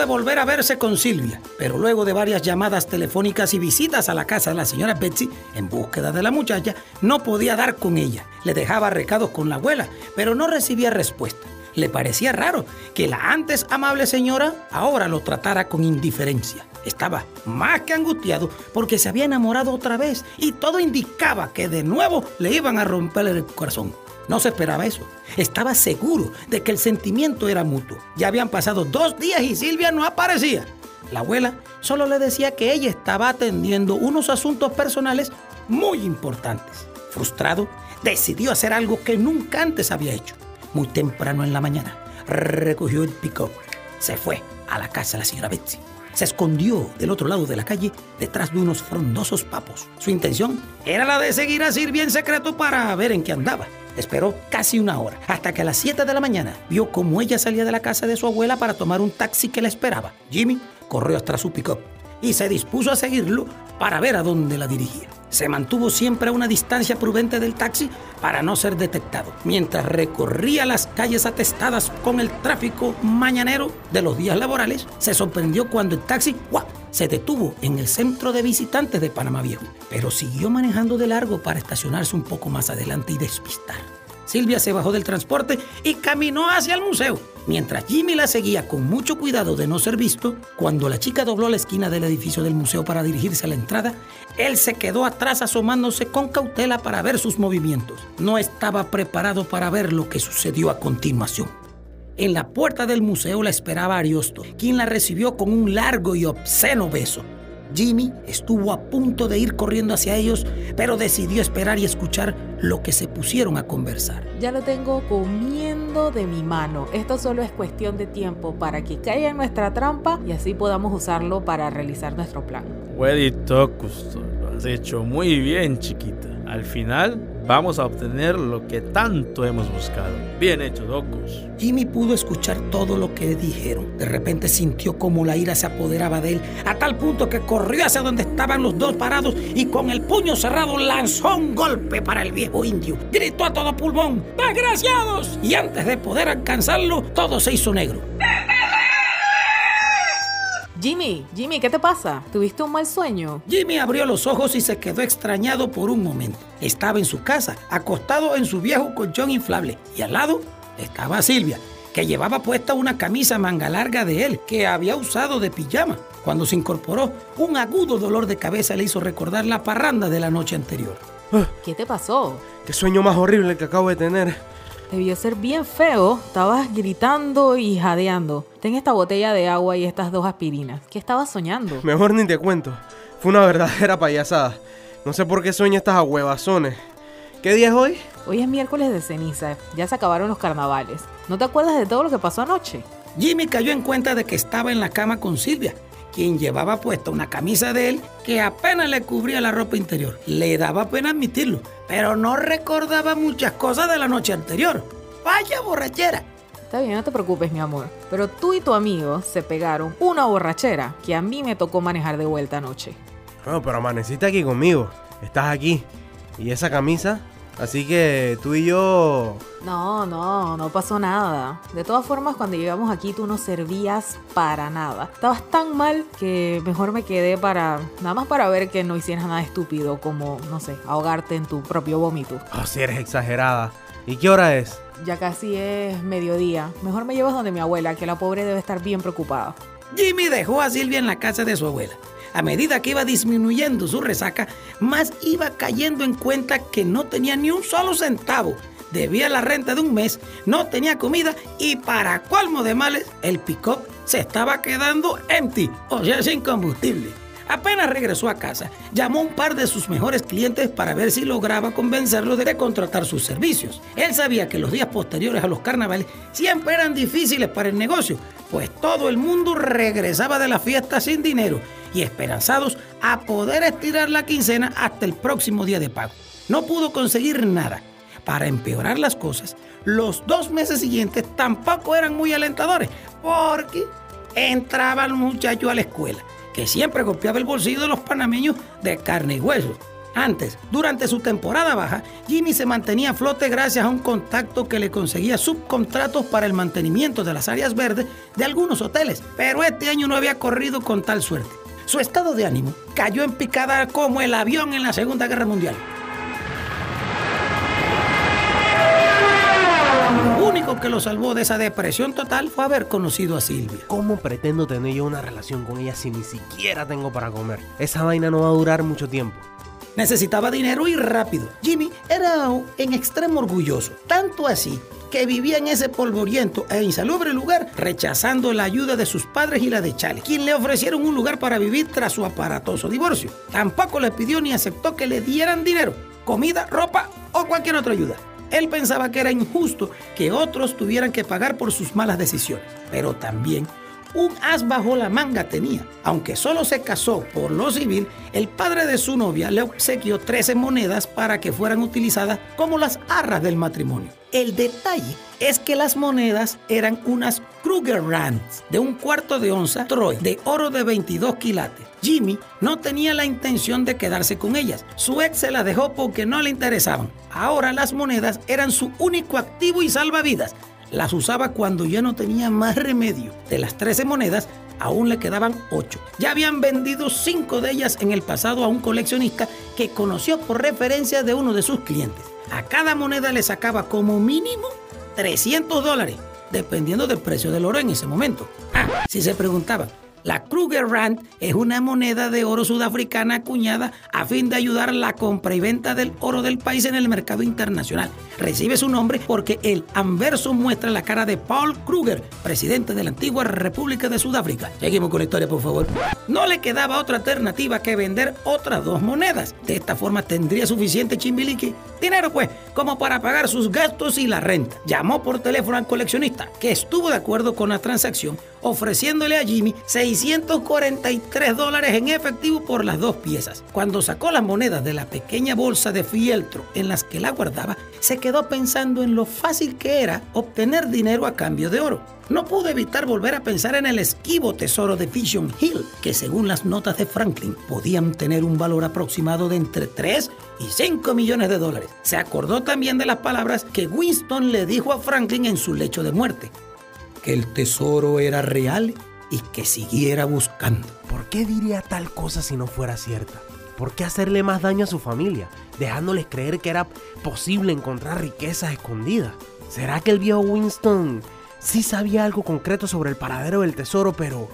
de volver a verse con Silvia, pero luego de varias llamadas telefónicas y visitas a la casa de la señora Betsy en búsqueda de la muchacha, no podía dar con ella. Le dejaba recados con la abuela, pero no recibía respuesta. Le parecía raro que la antes amable señora ahora lo tratara con indiferencia. Estaba más que angustiado porque se había enamorado otra vez y todo indicaba que de nuevo le iban a romper el corazón. No se esperaba eso. Estaba seguro de que el sentimiento era mutuo. Ya habían pasado dos días y Silvia no aparecía. La abuela solo le decía que ella estaba atendiendo unos asuntos personales muy importantes. Frustrado, decidió hacer algo que nunca antes había hecho. Muy temprano en la mañana, recogió el pick Se fue a la casa de la señora Betsy. Se escondió del otro lado de la calle detrás de unos frondosos papos. Su intención era la de seguir a Silvia en secreto para ver en qué andaba. Esperó casi una hora, hasta que a las 7 de la mañana vio cómo ella salía de la casa de su abuela para tomar un taxi que la esperaba. Jimmy corrió hasta su pick y se dispuso a seguirlo para ver a dónde la dirigía. Se mantuvo siempre a una distancia prudente del taxi para no ser detectado, mientras recorría las calles atestadas con el tráfico mañanero de los días laborales, se sorprendió cuando el taxi. Se detuvo en el centro de visitantes de Panamá Viejo, pero siguió manejando de largo para estacionarse un poco más adelante y despistar. Silvia se bajó del transporte y caminó hacia el museo, mientras Jimmy la seguía con mucho cuidado de no ser visto. Cuando la chica dobló la esquina del edificio del museo para dirigirse a la entrada, él se quedó atrás asomándose con cautela para ver sus movimientos. No estaba preparado para ver lo que sucedió a continuación. En la puerta del museo la esperaba Ariosto, quien la recibió con un largo y obsceno beso. Jimmy estuvo a punto de ir corriendo hacia ellos, pero decidió esperar y escuchar lo que se pusieron a conversar. Ya lo tengo comiendo de mi mano. Esto solo es cuestión de tiempo para que caiga en nuestra trampa y así podamos usarlo para realizar nuestro plan. Huelito, lo has hecho muy bien, chiquita. Al final vamos a obtener lo que tanto hemos buscado. Bien hecho, Docus. Jimmy pudo escuchar todo lo que dijeron. De repente sintió como la ira se apoderaba de él, a tal punto que corrió hacia donde estaban los dos parados y con el puño cerrado lanzó un golpe para el viejo indio. Gritó a todo pulmón, ¡Desgraciados! Y antes de poder alcanzarlo, todo se hizo negro. Jimmy, Jimmy, ¿qué te pasa? ¿Tuviste un mal sueño? Jimmy abrió los ojos y se quedó extrañado por un momento. Estaba en su casa, acostado en su viejo colchón inflable, y al lado estaba Silvia, que llevaba puesta una camisa manga larga de él, que había usado de pijama. Cuando se incorporó, un agudo dolor de cabeza le hizo recordar la parranda de la noche anterior. ¿Qué te pasó? Qué sueño más horrible que acabo de tener. Debió ser bien feo. Estabas gritando y jadeando. Ten esta botella de agua y estas dos aspirinas. ¿Qué estabas soñando? Mejor ni te cuento. Fue una verdadera payasada. No sé por qué sueño estas ahuevazones. ¿Qué día es hoy? Hoy es miércoles de ceniza. Ya se acabaron los carnavales. ¿No te acuerdas de todo lo que pasó anoche? Jimmy cayó en cuenta de que estaba en la cama con Silvia, quien llevaba puesta una camisa de él que apenas le cubría la ropa interior. Le daba pena admitirlo, pero no recordaba muchas cosas de la noche anterior. Vaya borrachera. Está bien, no te preocupes, mi amor. Pero tú y tu amigo se pegaron una borrachera que a mí me tocó manejar de vuelta anoche. No, pero amaneciste aquí conmigo. Estás aquí. ¿Y esa camisa? Así que tú y yo... No, no, no pasó nada. De todas formas, cuando llegamos aquí tú no servías para nada. Estabas tan mal que mejor me quedé para... Nada más para ver que no hicieras nada estúpido como, no sé, ahogarte en tu propio vómito. Oh, si eres exagerada. ¿Y qué hora es? Ya casi es mediodía. Mejor me llevas donde mi abuela, que la pobre debe estar bien preocupada. Jimmy dejó a Silvia en la casa de su abuela. A medida que iba disminuyendo su resaca, más iba cayendo en cuenta que no tenía ni un solo centavo. Debía la renta de un mes, no tenía comida y para colmo de males, el pick-up se estaba quedando empty, o sea, sin combustible. Apenas regresó a casa, llamó a un par de sus mejores clientes para ver si lograba convencerlos de contratar sus servicios. Él sabía que los días posteriores a los carnavales siempre eran difíciles para el negocio, pues todo el mundo regresaba de la fiesta sin dinero y esperanzados a poder estirar la quincena hasta el próximo día de pago. No pudo conseguir nada. Para empeorar las cosas, los dos meses siguientes tampoco eran muy alentadores, porque entraba el muchacho a la escuela que siempre golpeaba el bolsillo de los panameños de carne y hueso. Antes, durante su temporada baja, Jimmy se mantenía a flote gracias a un contacto que le conseguía subcontratos para el mantenimiento de las áreas verdes de algunos hoteles, pero este año no había corrido con tal suerte. Su estado de ánimo cayó en picada como el avión en la Segunda Guerra Mundial. Lo único que lo salvó de esa depresión total fue haber conocido a Silvia. ¿Cómo pretendo tener yo una relación con ella si ni siquiera tengo para comer? Esa vaina no va a durar mucho tiempo. Necesitaba dinero y rápido. Jimmy era en extremo orgulloso, tanto así que vivía en ese polvoriento e insalubre lugar, rechazando la ayuda de sus padres y la de Charlie, quien le ofrecieron un lugar para vivir tras su aparatoso divorcio. Tampoco le pidió ni aceptó que le dieran dinero, comida, ropa o cualquier otra ayuda. Él pensaba que era injusto que otros tuvieran que pagar por sus malas decisiones, pero también un as bajo la manga tenía. Aunque solo se casó por lo civil, el padre de su novia le obsequió 13 monedas para que fueran utilizadas como las arras del matrimonio. El detalle es que las monedas eran unas Kruger Rands de un cuarto de onza Troy de oro de 22 quilates. Jimmy no tenía la intención de quedarse con ellas. Su ex se las dejó porque no le interesaban. Ahora las monedas eran su único activo y salvavidas las usaba cuando ya no tenía más remedio. De las 13 monedas, aún le quedaban 8. Ya habían vendido 5 de ellas en el pasado a un coleccionista que conoció por referencia de uno de sus clientes. A cada moneda le sacaba como mínimo 300 dólares, dependiendo del precio del oro en ese momento. Ah, si se preguntaban, la Kruger Rand es una moneda de oro sudafricana acuñada a fin de ayudar la compra y venta del oro del país en el mercado internacional. Recibe su nombre porque el anverso muestra la cara de Paul Kruger, presidente de la antigua República de Sudáfrica. Seguimos con la historia, por favor. No le quedaba otra alternativa que vender otras dos monedas. De esta forma tendría suficiente chimbiliqui, dinero pues, como para pagar sus gastos y la renta. Llamó por teléfono al coleccionista, que estuvo de acuerdo con la transacción, ofreciéndole a Jimmy 643 dólares en efectivo por las dos piezas. Cuando sacó las monedas de la pequeña bolsa de fieltro en las que la guardaba, se quedó pensando en lo fácil que era obtener dinero a cambio de oro. No pudo evitar volver a pensar en el esquivo tesoro de Vision Hill, que según las notas de Franklin podían tener un valor aproximado de entre 3 y 5 millones de dólares. Se acordó también de las palabras que Winston le dijo a Franklin en su lecho de muerte, que el tesoro era real y que siguiera buscando. ¿Por qué diría tal cosa si no fuera cierta? ¿Por qué hacerle más daño a su familia, dejándoles creer que era posible encontrar riquezas escondidas? ¿Será que el viejo Winston sí sabía algo concreto sobre el paradero del tesoro, pero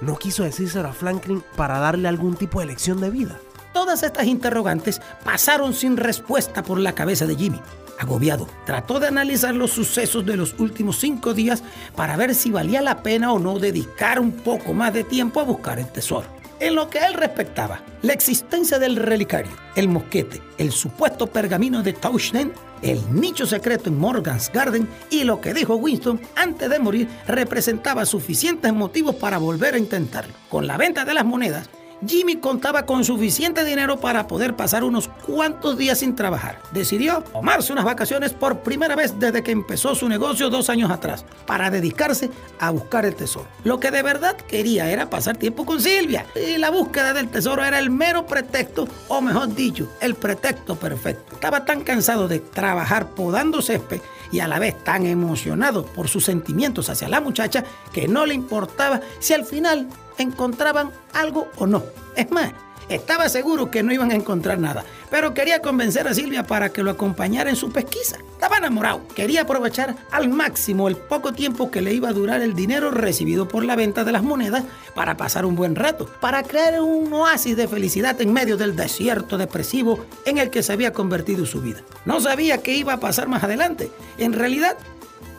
no quiso decírselo a Franklin para darle algún tipo de lección de vida? Todas estas interrogantes pasaron sin respuesta por la cabeza de Jimmy. Agobiado, trató de analizar los sucesos de los últimos cinco días para ver si valía la pena o no dedicar un poco más de tiempo a buscar el tesoro. En lo que él respectaba, la existencia del relicario, el mosquete, el supuesto pergamino de Townshend, el nicho secreto en Morgan's Garden y lo que dijo Winston antes de morir representaba suficientes motivos para volver a intentarlo. Con la venta de las monedas, Jimmy contaba con suficiente dinero para poder pasar unos cuantos días sin trabajar. Decidió tomarse unas vacaciones por primera vez desde que empezó su negocio dos años atrás, para dedicarse a buscar el tesoro. Lo que de verdad quería era pasar tiempo con Silvia, y la búsqueda del tesoro era el mero pretexto, o mejor dicho, el pretexto perfecto. Estaba tan cansado de trabajar podando césped y a la vez tan emocionado por sus sentimientos hacia la muchacha que no le importaba si al final encontraban algo o no. Es más, estaba seguro que no iban a encontrar nada, pero quería convencer a Silvia para que lo acompañara en su pesquisa. Estaba enamorado, quería aprovechar al máximo el poco tiempo que le iba a durar el dinero recibido por la venta de las monedas para pasar un buen rato, para crear un oasis de felicidad en medio del desierto depresivo en el que se había convertido su vida. No sabía qué iba a pasar más adelante, en realidad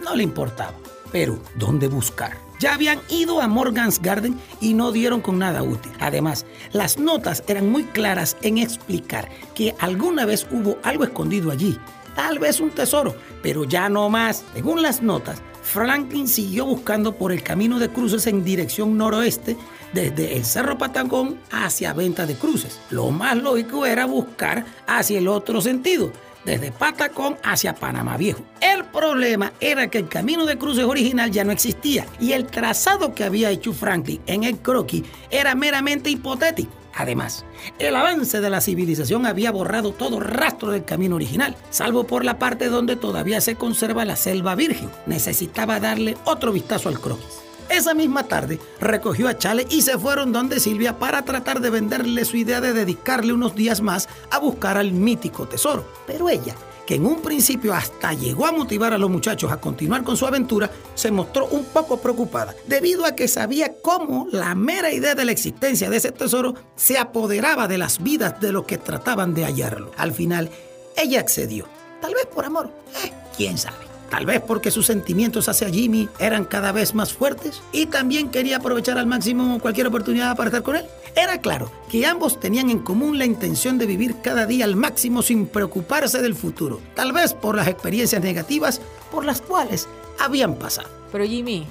no le importaba. Pero, ¿dónde buscar? Ya habían ido a Morgan's Garden y no dieron con nada útil. Además, las notas eran muy claras en explicar que alguna vez hubo algo escondido allí, tal vez un tesoro, pero ya no más. Según las notas, Franklin siguió buscando por el camino de cruces en dirección noroeste desde el Cerro Patagón hacia Venta de Cruces. Lo más lógico era buscar hacia el otro sentido, desde Patacón hacia Panamá Viejo. El problema era que el camino de cruces original ya no existía y el trazado que había hecho Franklin en el croquis era meramente hipotético. Además, el avance de la civilización había borrado todo rastro del camino original, salvo por la parte donde todavía se conserva la selva virgen. Necesitaba darle otro vistazo al croquis. Esa misma tarde recogió a Chale y se fueron donde Silvia para tratar de venderle su idea de dedicarle unos días más a buscar al mítico tesoro. Pero ella, que en un principio hasta llegó a motivar a los muchachos a continuar con su aventura, se mostró un poco preocupada, debido a que sabía cómo la mera idea de la existencia de ese tesoro se apoderaba de las vidas de los que trataban de hallarlo. Al final, ella accedió, tal vez por amor, eh, quién sabe. Tal vez porque sus sentimientos hacia Jimmy eran cada vez más fuertes y también quería aprovechar al máximo cualquier oportunidad para estar con él. Era claro que ambos tenían en común la intención de vivir cada día al máximo sin preocuparse del futuro, tal vez por las experiencias negativas por las cuales habían pasado. Pero Jimmy,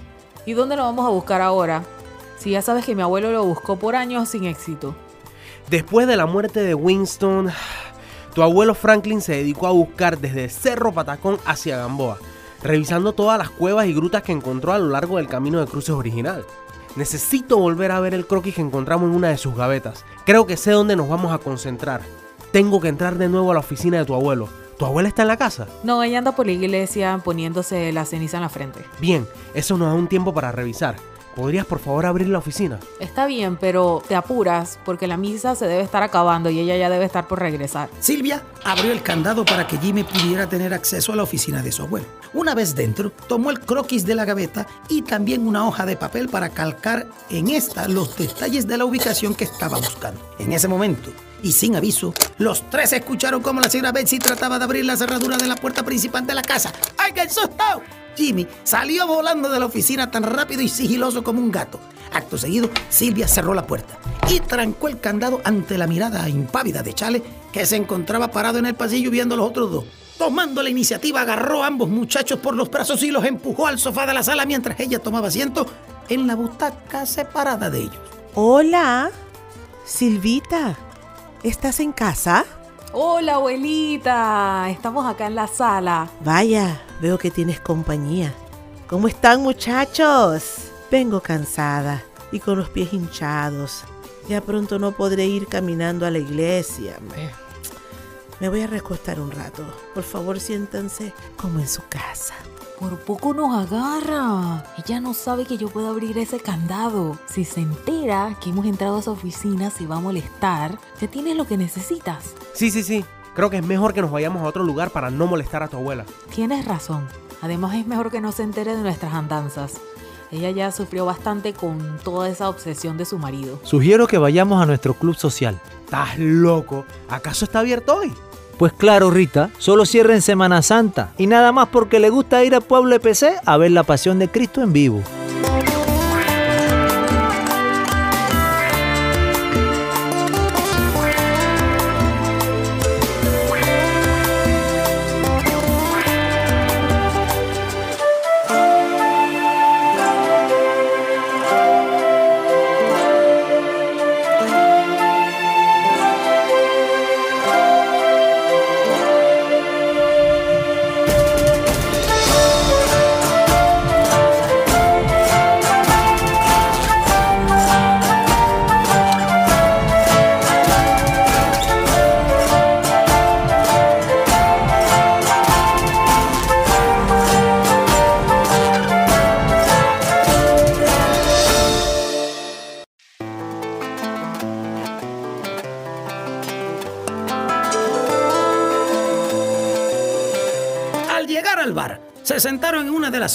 ¿y dónde lo vamos a buscar ahora? Si ya sabes que mi abuelo lo buscó por años sin éxito. Después de la muerte de Winston, tu abuelo Franklin se dedicó a buscar desde Cerro Patacón hacia Gamboa, revisando todas las cuevas y grutas que encontró a lo largo del camino de cruces original. Necesito volver a ver el croquis que encontramos en una de sus gavetas. Creo que sé dónde nos vamos a concentrar. Tengo que entrar de nuevo a la oficina de tu abuelo. ¿Tu abuela está en la casa? No, ella anda por la iglesia poniéndose la ceniza en la frente. Bien, eso nos da un tiempo para revisar. ¿Podrías por favor abrir la oficina? Está bien, pero te apuras porque la misa se debe estar acabando y ella ya debe estar por regresar. Silvia abrió el candado para que Jimmy pudiera tener acceso a la oficina de su abuelo. Una vez dentro, tomó el croquis de la gaveta y también una hoja de papel para calcar en esta los detalles de la ubicación que estaba buscando. En ese momento, y sin aviso, los tres escucharon cómo la señora Betsy trataba de abrir la cerradura de la puerta principal de la casa. ¡Ay, qué susto! Jimmy salió volando de la oficina tan rápido y sigiloso como un gato. Acto seguido, Silvia cerró la puerta y trancó el candado ante la mirada impávida de Chale, que se encontraba parado en el pasillo viendo a los otros dos. Tomando la iniciativa, agarró a ambos muchachos por los brazos y los empujó al sofá de la sala mientras ella tomaba asiento en la butaca separada de ellos. Hola, Silvita, ¿estás en casa? Hola abuelita, estamos acá en la sala. Vaya, veo que tienes compañía. ¿Cómo están muchachos? Vengo cansada y con los pies hinchados. Ya pronto no podré ir caminando a la iglesia. Me, me voy a recostar un rato. Por favor, siéntanse como en su casa. Por poco nos agarra. Ella no sabe que yo puedo abrir ese candado. Si se entera que hemos entrado a esa oficina, se va a molestar. Ya tienes lo que necesitas. Sí, sí, sí. Creo que es mejor que nos vayamos a otro lugar para no molestar a tu abuela. Tienes razón. Además es mejor que no se entere de nuestras andanzas. Ella ya sufrió bastante con toda esa obsesión de su marido. Sugiero que vayamos a nuestro club social. ¿Estás loco? ¿Acaso está abierto hoy? Pues claro, Rita, solo cierra en Semana Santa y nada más porque le gusta ir a Pueblo EPC a ver la Pasión de Cristo en vivo.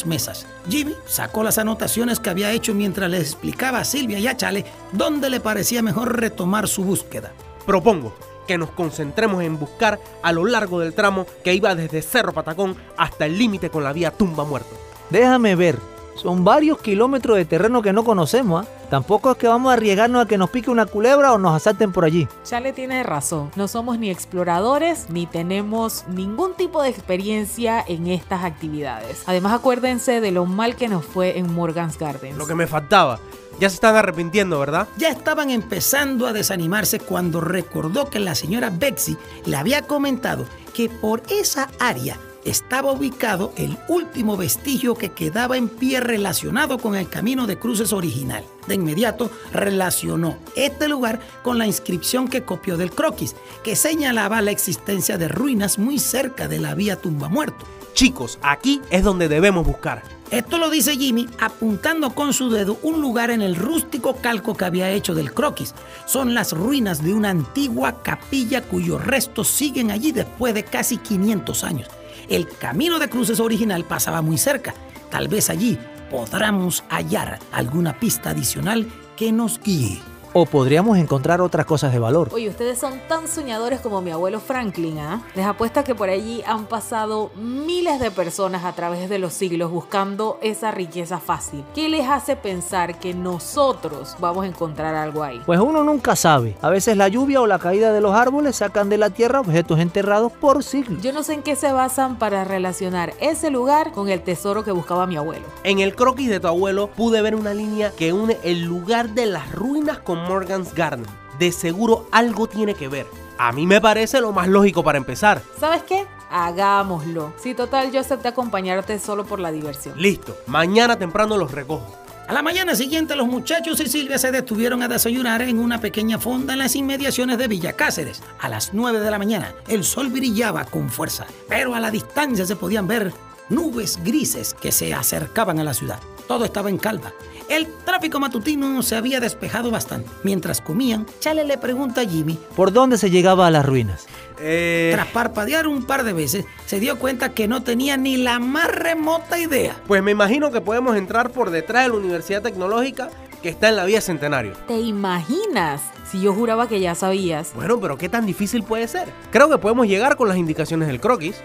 Las mesas. Jimmy sacó las anotaciones que había hecho mientras le explicaba a Silvia y a Chale dónde le parecía mejor retomar su búsqueda. Propongo que nos concentremos en buscar a lo largo del tramo que iba desde Cerro Patacón hasta el límite con la vía Tumba Muerto. Déjame ver, son varios kilómetros de terreno que no conocemos. ¿ah? Tampoco es que vamos a arriesgarnos a que nos pique una culebra o nos asalten por allí. Chale tiene razón. No somos ni exploradores ni tenemos ningún tipo de experiencia en estas actividades. Además, acuérdense de lo mal que nos fue en Morgan's Gardens. Lo que me faltaba. Ya se están arrepintiendo, ¿verdad? Ya estaban empezando a desanimarse cuando recordó que la señora Betsy le había comentado que por esa área estaba ubicado el último vestigio que quedaba en pie relacionado con el camino de cruces original. De inmediato relacionó este lugar con la inscripción que copió del croquis, que señalaba la existencia de ruinas muy cerca de la vía Tumba Muerto. Chicos, aquí es donde debemos buscar. Esto lo dice Jimmy apuntando con su dedo un lugar en el rústico calco que había hecho del croquis. Son las ruinas de una antigua capilla cuyos restos siguen allí después de casi 500 años. El camino de cruces original pasaba muy cerca. Tal vez allí podamos hallar alguna pista adicional que nos guíe. O podríamos encontrar otras cosas de valor. Oye, ustedes son tan soñadores como mi abuelo Franklin, ¿ah? Les apuesto que por allí han pasado miles de personas a través de los siglos buscando esa riqueza fácil. ¿Qué les hace pensar que nosotros vamos a encontrar algo ahí? Pues uno nunca sabe. A veces la lluvia o la caída de los árboles sacan de la tierra objetos enterrados por siglos. Yo no sé en qué se basan para relacionar ese lugar con el tesoro que buscaba mi abuelo. En el croquis de tu abuelo pude ver una línea que une el lugar de las ruinas con Morgan's Garden. De seguro algo tiene que ver. A mí me parece lo más lógico para empezar. ¿Sabes qué? Hagámoslo. Si total, yo acepté acompañarte solo por la diversión. Listo, mañana temprano los recojo. A la mañana siguiente los muchachos y Silvia se detuvieron a desayunar en una pequeña fonda en las inmediaciones de Villa Cáceres. A las 9 de la mañana el sol brillaba con fuerza, pero a la distancia se podían ver nubes grises que se acercaban a la ciudad. Todo estaba en calma. El tráfico matutino se había despejado bastante. Mientras comían, Chale le pregunta a Jimmy. ¿Por dónde se llegaba a las ruinas? Eh, Tras parpadear un par de veces, se dio cuenta que no tenía ni la más remota idea. pues me imagino que podemos entrar por detrás de la Universidad Tecnológica que está en la vía Centenario. ¿Te imaginas? Si yo juraba que ya sabías. Bueno, pero ¿qué tan difícil puede ser? Creo que podemos llegar con las indicaciones del croquis.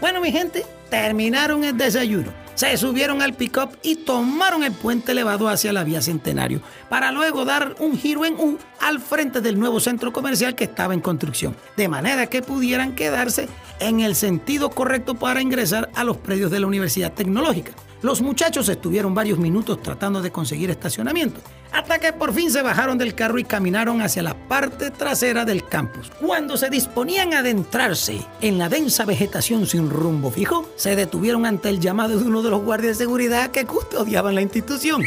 Bueno, mi gente, terminaron el desayuno. Se subieron al pick-up y tomaron el puente elevado hacia la vía Centenario para luego dar un giro en U al frente del nuevo centro comercial que estaba en construcción, de manera que pudieran quedarse en el sentido correcto para ingresar a los predios de la Universidad Tecnológica. Los muchachos estuvieron varios minutos tratando de conseguir estacionamiento, hasta que por fin se bajaron del carro y caminaron hacia la parte trasera del campus. Cuando se disponían a adentrarse en la densa vegetación sin rumbo fijo, se detuvieron ante el llamado de uno de los guardias de seguridad que custodiaban la institución.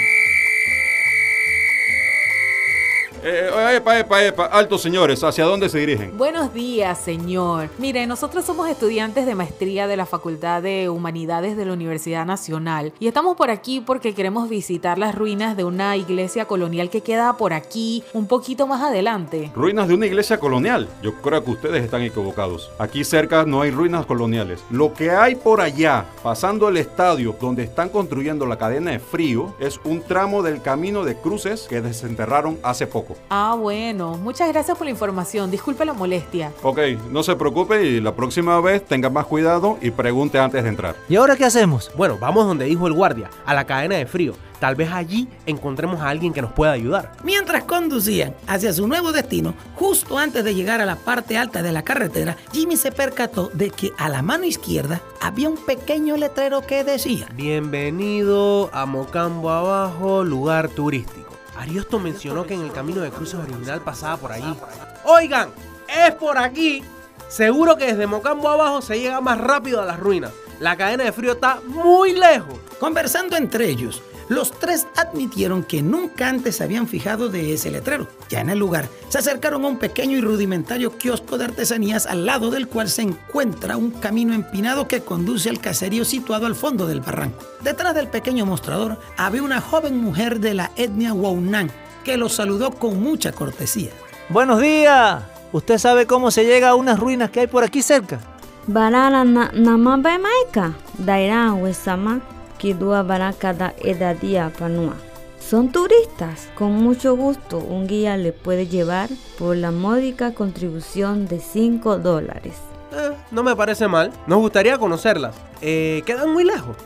Eh, epa, epa, epa. Altos señores, ¿hacia dónde se dirigen? Buenos días, señor. Mire, nosotros somos estudiantes de maestría de la Facultad de Humanidades de la Universidad Nacional y estamos por aquí porque queremos visitar las ruinas de una iglesia colonial que queda por aquí, un poquito más adelante. Ruinas de una iglesia colonial. Yo creo que ustedes están equivocados. Aquí cerca no hay ruinas coloniales. Lo que hay por allá, pasando el estadio donde están construyendo la cadena de frío, es un tramo del camino de cruces que desenterraron hace poco. Ah, bueno. Muchas gracias por la información. Disculpe la molestia. Ok, no se preocupe y la próxima vez tenga más cuidado y pregunte antes de entrar. ¿Y ahora qué hacemos? Bueno, vamos donde dijo el guardia, a la cadena de frío. Tal vez allí encontremos a alguien que nos pueda ayudar. Mientras conducían hacia su nuevo destino, justo antes de llegar a la parte alta de la carretera, Jimmy se percató de que a la mano izquierda había un pequeño letrero que decía Bienvenido a Mocambo Abajo, lugar turístico. Ariosto mencionó que en el camino de cruces original pasaba por allí. Oigan, es por aquí. Seguro que desde Mocambo Abajo se llega más rápido a las ruinas. La cadena de frío está muy lejos. Conversando entre ellos, los tres admitieron que nunca antes se habían fijado de ese letrero. Ya en el lugar, se acercaron a un pequeño y rudimentario kiosco de artesanías al lado del cual se encuentra un camino empinado que conduce al caserío situado al fondo del barranco. Detrás del pequeño mostrador había una joven mujer de la etnia Waunan que los saludó con mucha cortesía. Buenos días. ¿Usted sabe cómo se llega a unas ruinas que hay por aquí cerca? Barara na nama maika, daira wesama, kidua baraka da edadia panua. Son turistas. Con mucho gusto, un guía le puede llevar por la módica contribución de 5 dólares. Eh, no me parece mal. Nos gustaría conocerlas. Eh, quedan muy lejos.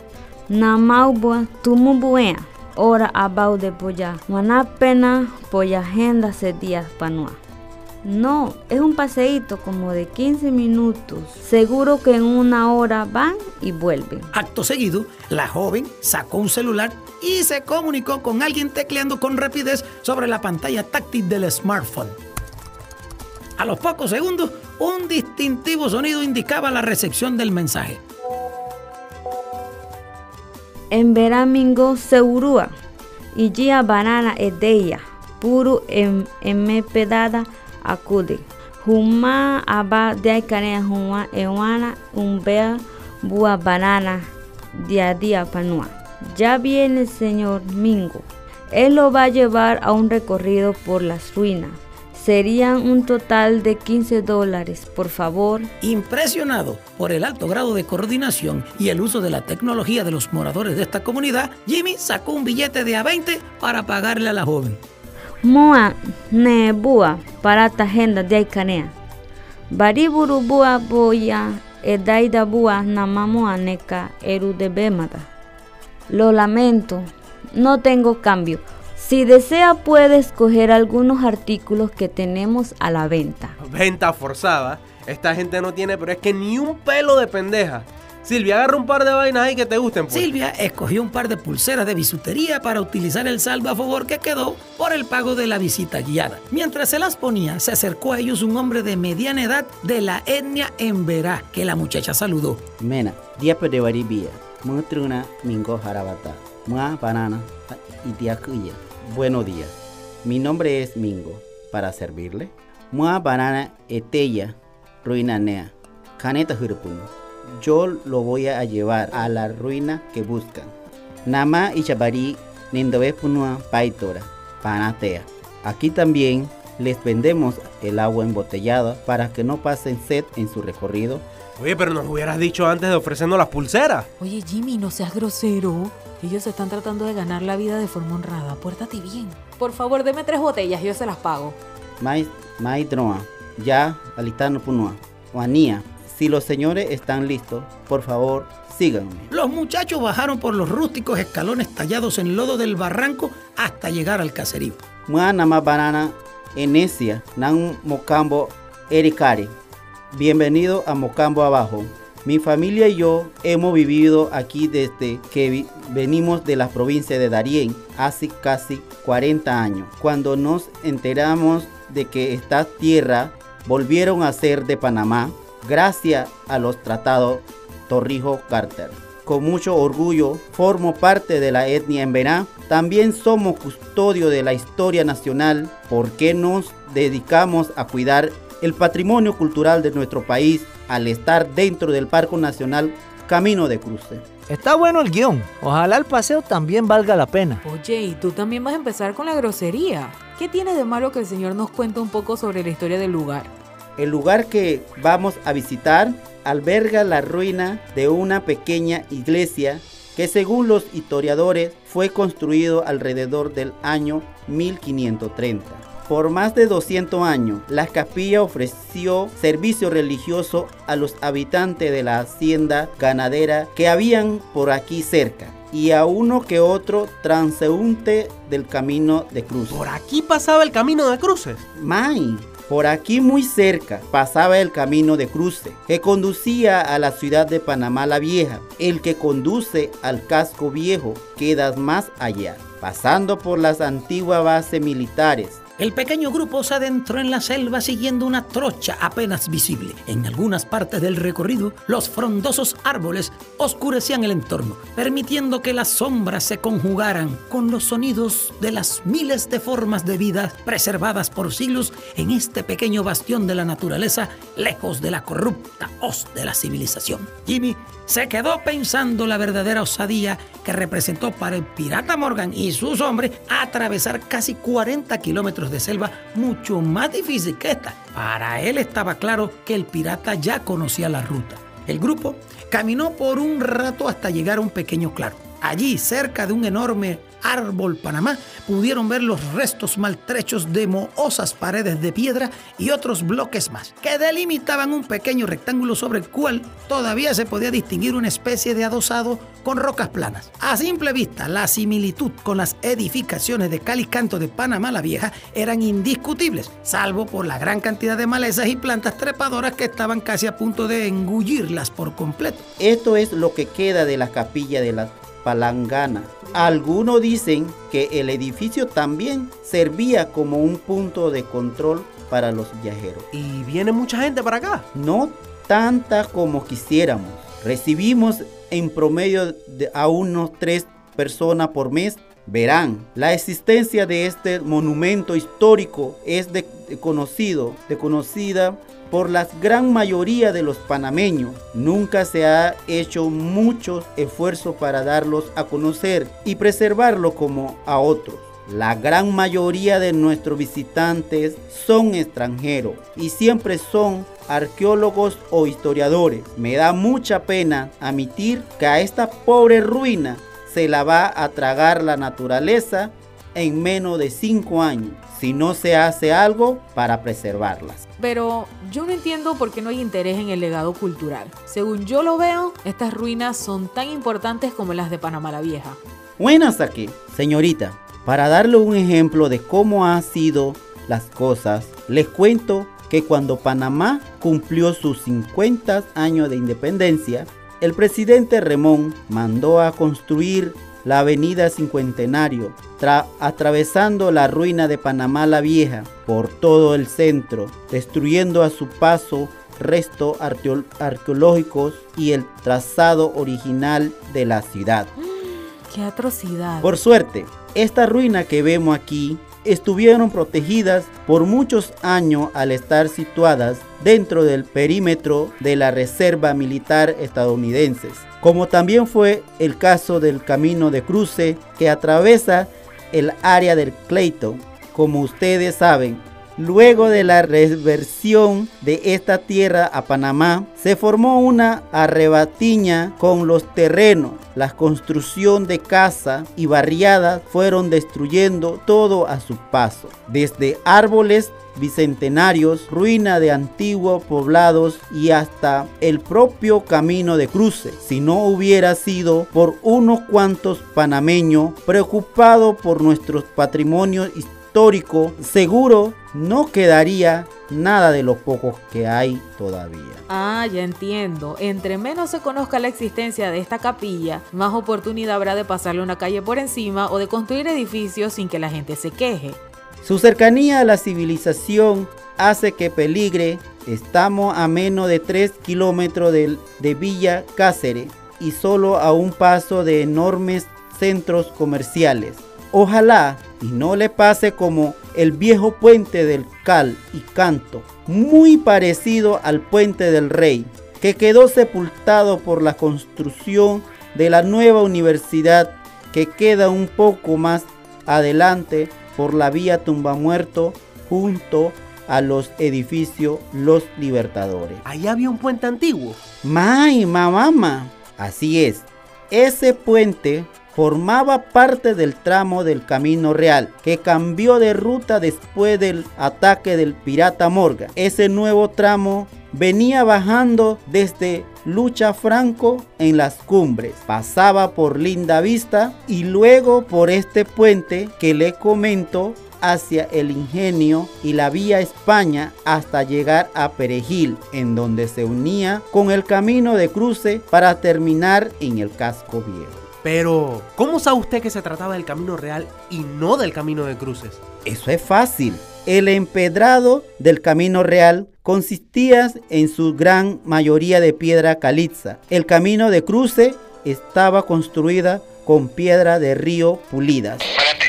Namaubua tumubuea, ora abau de poya, pena poya agenda se días panua. No, es un paseíto como de 15 minutos. Seguro que en una hora van y vuelven. Acto seguido, la joven sacó un celular y se comunicó con alguien tecleando con rapidez sobre la pantalla táctil del smartphone. A los pocos segundos, un distintivo sonido indicaba la recepción del mensaje. Emberamingo Seurua. Y gia banana edeya. Puru em, emepedada acude. Huma aba de canea huma ewana umbea bua banana día a día panua. Ya viene el señor Mingo. Él lo va a llevar a un recorrido por las ruinas. Serían un total de 15 dólares, por favor. Impresionado por el alto grado de coordinación y el uso de la tecnología de los moradores de esta comunidad, Jimmy sacó un billete de A20 para pagarle a la joven. Moa ne bua para ta agenda de Aikanea. Bariburu bua boya edaida bua namamoa neka eru de bemada. Lo lamento, no tengo cambio. Si desea puede escoger algunos artículos que tenemos a la venta. Venta forzada. Esta gente no tiene, pero es que ni un pelo de pendeja. Silvia, agarra un par de vainas ahí que te gusten. Pues. Silvia escogió un par de pulseras de bisutería para utilizar el saldo a favor que quedó por el pago de la visita guiada. Mientras se las ponía, se acercó a ellos un hombre de mediana edad de la etnia Emberá, que la muchacha saludó. Mena, dia de baribia, mutruna mingo harabata, mua banana y dia kuya. Buenos días, mi nombre es Mingo. ¿Para servirle? Mua banana eteya, ruina nea, caneta hurupun. Yo lo voy a llevar a la ruina que buscan. Nama y chabari nindobe punua paitora, panatea. Aquí también les vendemos el agua embotellada para que no pasen sed en su recorrido. Oye, pero nos hubieras dicho antes de ofrecernos las pulseras. Oye, Jimmy, no seas grosero. Ellos están tratando de ganar la vida de forma honrada. Pórtate bien. Por favor, deme tres botellas, yo se las pago. Mai droa, ya alitano punua, Juanía, si los señores están listos, por favor, síganme. Los muchachos bajaron por los rústicos escalones tallados en lodo del barranco hasta llegar al caserío. Mua nama banana enesia, nan mocambo ericari. Bienvenido a Mocambo Abajo. Mi familia y yo hemos vivido aquí desde que vi- venimos de la provincia de Darién hace casi 40 años. Cuando nos enteramos de que esta tierra volvieron a ser de Panamá gracias a los tratados Torrijos-Carter. Con mucho orgullo formo parte de la etnia emberá. También somos custodio de la historia nacional porque nos dedicamos a cuidar el patrimonio cultural de nuestro país al estar dentro del Parque Nacional Camino de Cruce. Está bueno el guion. Ojalá el paseo también valga la pena. Oye, ¿y tú también vas a empezar con la grosería? ¿Qué tiene de malo que el señor nos cuente un poco sobre la historia del lugar? El lugar que vamos a visitar alberga la ruina de una pequeña iglesia que según los historiadores fue construido alrededor del año 1530. Por más de 200 años, la capilla ofreció servicio religioso a los habitantes de la hacienda ganadera que habían por aquí cerca y a uno que otro transeúnte del camino de cruz. Por aquí pasaba el camino de cruces. May, por aquí muy cerca pasaba el camino de cruce que conducía a la ciudad de Panamá la Vieja. El que conduce al casco viejo queda más allá, pasando por las antiguas bases militares. El pequeño grupo se adentró en la selva siguiendo una trocha apenas visible. En algunas partes del recorrido, los frondosos árboles oscurecían el entorno, permitiendo que las sombras se conjugaran con los sonidos de las miles de formas de vida preservadas por siglos en este pequeño bastión de la naturaleza, lejos de la corrupta hoz de la civilización. Jimmy se quedó pensando la verdadera osadía que representó para el pirata Morgan y sus hombres atravesar casi 40 kilómetros de selva mucho más difícil que esta. Para él estaba claro que el pirata ya conocía la ruta. El grupo caminó por un rato hasta llegar a un pequeño claro. Allí, cerca de un enorme árbol Panamá, pudieron ver los restos maltrechos de mohosas paredes de piedra y otros bloques más, que delimitaban un pequeño rectángulo sobre el cual todavía se podía distinguir una especie de adosado con rocas planas. A simple vista, la similitud con las edificaciones de Calicanto de Panamá la Vieja eran indiscutibles, salvo por la gran cantidad de malezas y plantas trepadoras que estaban casi a punto de engullirlas por completo. Esto es lo que queda de la capilla de la Palangana. Algunos dicen que el edificio también servía como un punto de control para los viajeros. Y viene mucha gente para acá. No tanta como quisiéramos. recibimos en promedio de a unos tres personas por mes. Verán, la existencia de este monumento histórico es de, de conocido, de conocida por la gran mayoría de los panameños. Nunca se ha hecho mucho esfuerzo para darlos a conocer y preservarlo como a otros. La gran mayoría de nuestros visitantes son extranjeros y siempre son arqueólogos o historiadores. Me da mucha pena admitir que a esta pobre ruina se la va a tragar la naturaleza en menos de 5 años si no se hace algo para preservarlas. Pero yo no entiendo por qué no hay interés en el legado cultural. Según yo lo veo, estas ruinas son tan importantes como las de Panamá la Vieja. Buenas aquí, señorita. Para darle un ejemplo de cómo han sido las cosas, les cuento que cuando Panamá cumplió sus 50 años de independencia, el presidente Remón mandó a construir la avenida Cincuentenario, atravesando la ruina de Panamá la Vieja por todo el centro, destruyendo a su paso restos arqueológicos y el trazado original de la ciudad. ¡Qué atrocidad! Por suerte, esta ruina que vemos aquí estuvieron protegidas por muchos años al estar situadas dentro del perímetro de la Reserva Militar estadounidense, como también fue el caso del camino de cruce que atraviesa el área del Clayton. Como ustedes saben, Luego de la reversión de esta tierra a Panamá, se formó una arrebatiña con los terrenos. La construcción de casa y barriadas fueron destruyendo todo a su paso, desde árboles bicentenarios, ruina de antiguos poblados y hasta el propio camino de cruce. Si no hubiera sido por unos cuantos panameños preocupados por nuestros patrimonios históricos, histórico, seguro no quedaría nada de los pocos que hay todavía. Ah, ya entiendo. Entre menos se conozca la existencia de esta capilla, más oportunidad habrá de pasarle una calle por encima o de construir edificios sin que la gente se queje. Su cercanía a la civilización hace que peligre. Estamos a menos de 3 kilómetros de, de Villa Cáceres y solo a un paso de enormes centros comerciales. Ojalá y no le pase como el viejo puente del Cal y Canto, muy parecido al puente del Rey, que quedó sepultado por la construcción de la nueva universidad que queda un poco más adelante por la vía Tumbamuerto junto a los edificios Los Libertadores. Ahí había un puente antiguo. ¡May, mamá! Así es. Ese puente formaba parte del tramo del Camino Real, que cambió de ruta después del ataque del pirata Morgan. Ese nuevo tramo venía bajando desde Lucha Franco en las cumbres, pasaba por Linda Vista y luego por este puente que le comento hacia el ingenio y la vía España hasta llegar a Perejil, en donde se unía con el camino de cruce para terminar en el casco viejo. Pero, ¿cómo sabe usted que se trataba del camino real y no del camino de cruces? Eso es fácil. El empedrado del camino real consistía en su gran mayoría de piedra caliza. El camino de cruce estaba construida con piedra de río pulidas.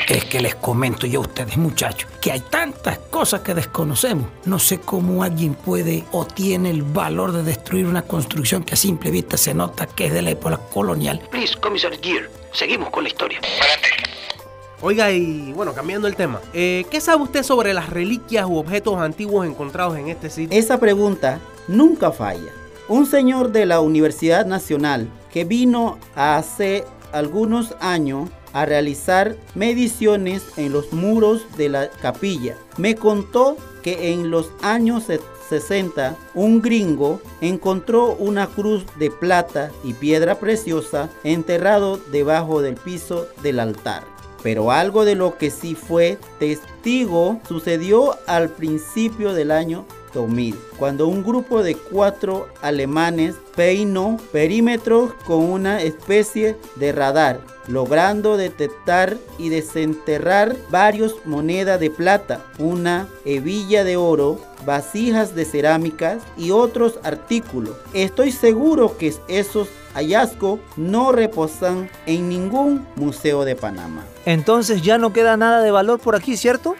Es que les comento yo a ustedes, muchachos, que hay tantas cosas que desconocemos. No sé cómo alguien puede o tiene el valor de destruir una construcción que a simple vista se nota que es de la época colonial. Please, Commissar Gear, seguimos con la historia. Oiga, y bueno, cambiando el tema, eh, ¿qué sabe usted sobre las reliquias u objetos antiguos encontrados en este sitio? Esa pregunta nunca falla. Un señor de la Universidad Nacional que vino hace algunos años a realizar mediciones en los muros de la capilla. Me contó que en los años 60 un gringo encontró una cruz de plata y piedra preciosa enterrado debajo del piso del altar. Pero algo de lo que sí fue testigo sucedió al principio del año 2000, cuando un grupo de cuatro alemanes peinó perímetros con una especie de radar, logrando detectar y desenterrar varias monedas de plata, una hebilla de oro, vasijas de cerámicas y otros artículos. Estoy seguro que esos hallazgos no reposan en ningún museo de Panamá. Entonces ya no queda nada de valor por aquí, ¿cierto?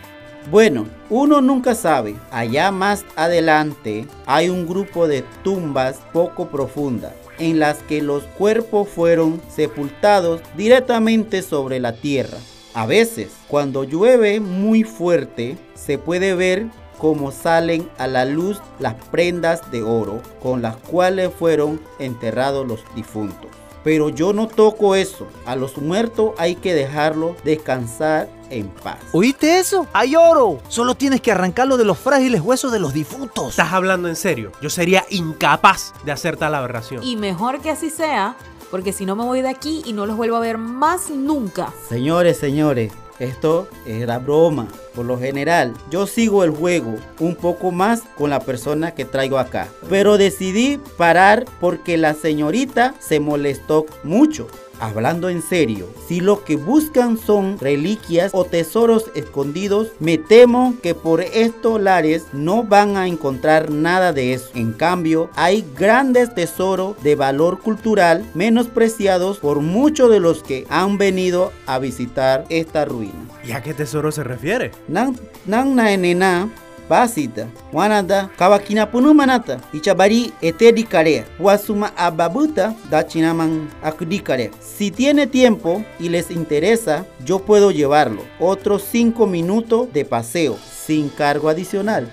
Bueno, uno nunca sabe. Allá más adelante hay un grupo de tumbas poco profundas en las que los cuerpos fueron sepultados directamente sobre la tierra. A veces, cuando llueve muy fuerte, se puede ver cómo salen a la luz las prendas de oro con las cuales fueron enterrados los difuntos. Pero yo no toco eso. A los muertos hay que dejarlos descansar en paz. ¿Oíste eso? ¡Hay oro! Solo tienes que arrancarlo de los frágiles huesos de los difuntos. ¿Estás hablando en serio? Yo sería incapaz de hacer tal aberración. Y mejor que así sea, porque si no me voy de aquí y no los vuelvo a ver más nunca. Señores, señores, esto era broma. Por lo general, yo sigo el juego un poco más con la persona que traigo acá. Pero decidí parar porque la señorita se molestó mucho. Hablando en serio, si lo que buscan son reliquias o tesoros escondidos, me temo que por estos lares no van a encontrar nada de eso. En cambio, hay grandes tesoros de valor cultural menospreciados por muchos de los que han venido a visitar esta ruina. ¿Y a qué tesoro se refiere? Nan nan na enena basita wanada kawakina punu manata. Ichabari etedi karea wasuma ababuta da chinaman akudi karea si tiene tiempo y les interesa yo puedo llevarlo. Otros 5 minutos de paseo sin cargo adicional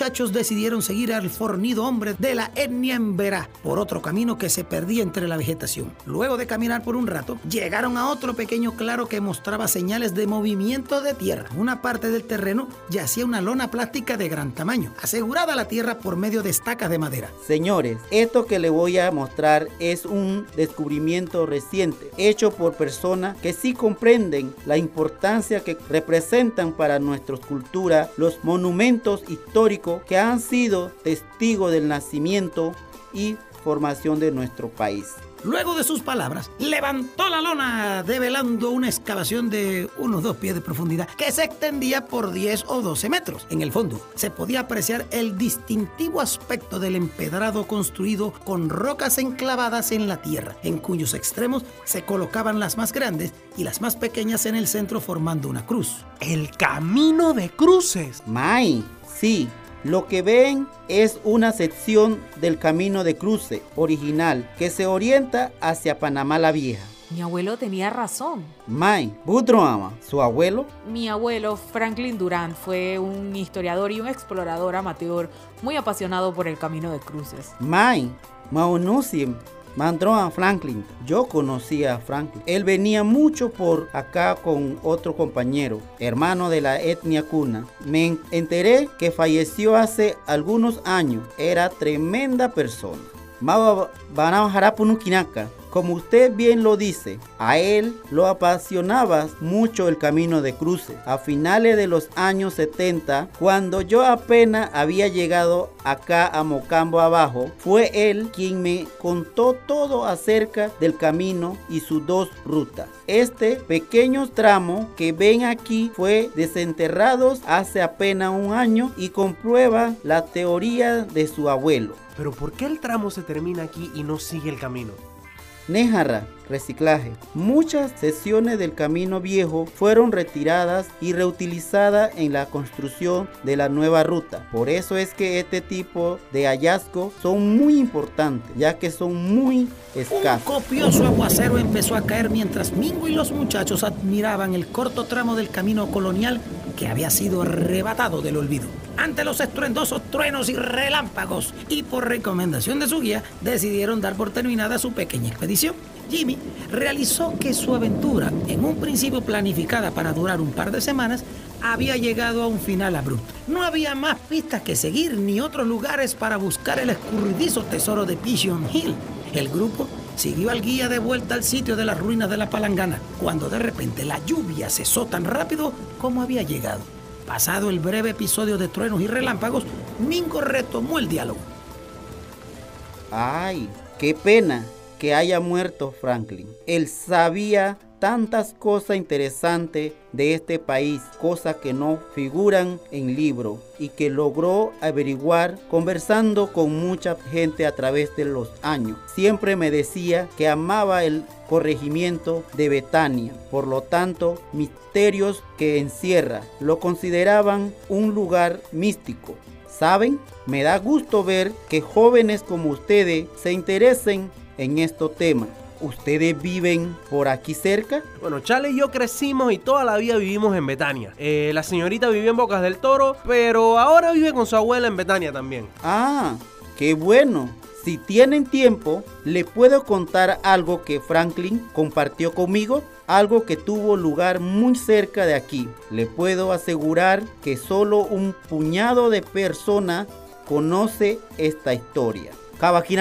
muchachos decidieron seguir al fornido hombre de la etnia Emberá por otro camino que se perdía entre la vegetación. Luego de caminar por un rato, llegaron a otro pequeño claro que mostraba señales de movimiento de tierra. Una parte del terreno yacía una lona plástica de gran tamaño, asegurada a la tierra por medio de estacas de madera. Señores, esto que le voy a mostrar es un descubrimiento reciente, hecho por personas que sí comprenden la importancia que representan para nuestra cultura los monumentos históricos que han sido testigos del nacimiento y formación de nuestro país. Luego de sus palabras, levantó la lona, develando una excavación de unos dos pies de profundidad que se extendía por 10 o 12 metros. En el fondo se podía apreciar el distintivo aspecto del empedrado construido con rocas enclavadas en la tierra, en cuyos extremos se colocaban las más grandes y las más pequeñas en el centro formando una cruz. El camino de cruces. May, sí, lo que ven es una sección del camino de cruce original que se orienta hacia Panamá la Vieja. Mi abuelo tenía razón. May, Budroama, su abuelo, Mi abuelo, Franklin Durant, fue un historiador y un explorador amateur muy apasionado por el camino de cruces. May, Maunusim, mandó a Franklin. Yo conocía a Franklin. Él venía mucho por acá con otro compañero, hermano de la etnia cuna. Me enteré que falleció hace algunos años. Era tremenda persona. Mawa Banama Punukinaka. Como usted bien lo dice, a él lo apasionaba mucho el camino de cruce. A finales de los años 70, cuando yo apenas había llegado acá a Mocambo abajo, fue él quien me contó todo acerca del camino y sus dos rutas. Este pequeño tramo que ven aquí fue desenterrado hace apenas un año y comprueba la teoría de su abuelo. Pero ¿por qué el tramo se termina aquí y no sigue el camino? Nejarra, reciclaje. Muchas sesiones del camino viejo fueron retiradas y reutilizadas en la construcción de la nueva ruta. Por eso es que este tipo de hallazgos son muy importantes, ya que son muy escasos. Un copioso aguacero empezó a caer mientras Mingo y los muchachos admiraban el corto tramo del camino colonial que había sido arrebatado del olvido. Ante los estruendosos truenos y relámpagos, y por recomendación de su guía, decidieron dar por terminada su pequeña expedición. Jimmy realizó que su aventura, en un principio planificada para durar un par de semanas, había llegado a un final abrupto. No había más pistas que seguir ni otros lugares para buscar el escurridizo tesoro de Pigeon Hill. El grupo siguió al guía de vuelta al sitio de las ruinas de la palangana, cuando de repente la lluvia cesó tan rápido como había llegado. Pasado el breve episodio de truenos y relámpagos, Mingo retomó el diálogo. Ay, qué pena que haya muerto Franklin. Él sabía tantas cosas interesantes de este país, cosas que no figuran en libro y que logró averiguar conversando con mucha gente a través de los años. Siempre me decía que amaba el corregimiento de Betania, por lo tanto, misterios que encierra, lo consideraban un lugar místico. ¿Saben? Me da gusto ver que jóvenes como ustedes se interesen en estos temas. ¿Ustedes viven por aquí cerca? Bueno, Chale y yo crecimos y toda la vida vivimos en Betania. Eh, la señorita vivió en Bocas del Toro, pero ahora vive con su abuela en Betania también. Ah, qué bueno. Si tienen tiempo, le puedo contar algo que Franklin compartió conmigo, algo que tuvo lugar muy cerca de aquí. Le puedo asegurar que solo un puñado de personas conoce esta historia.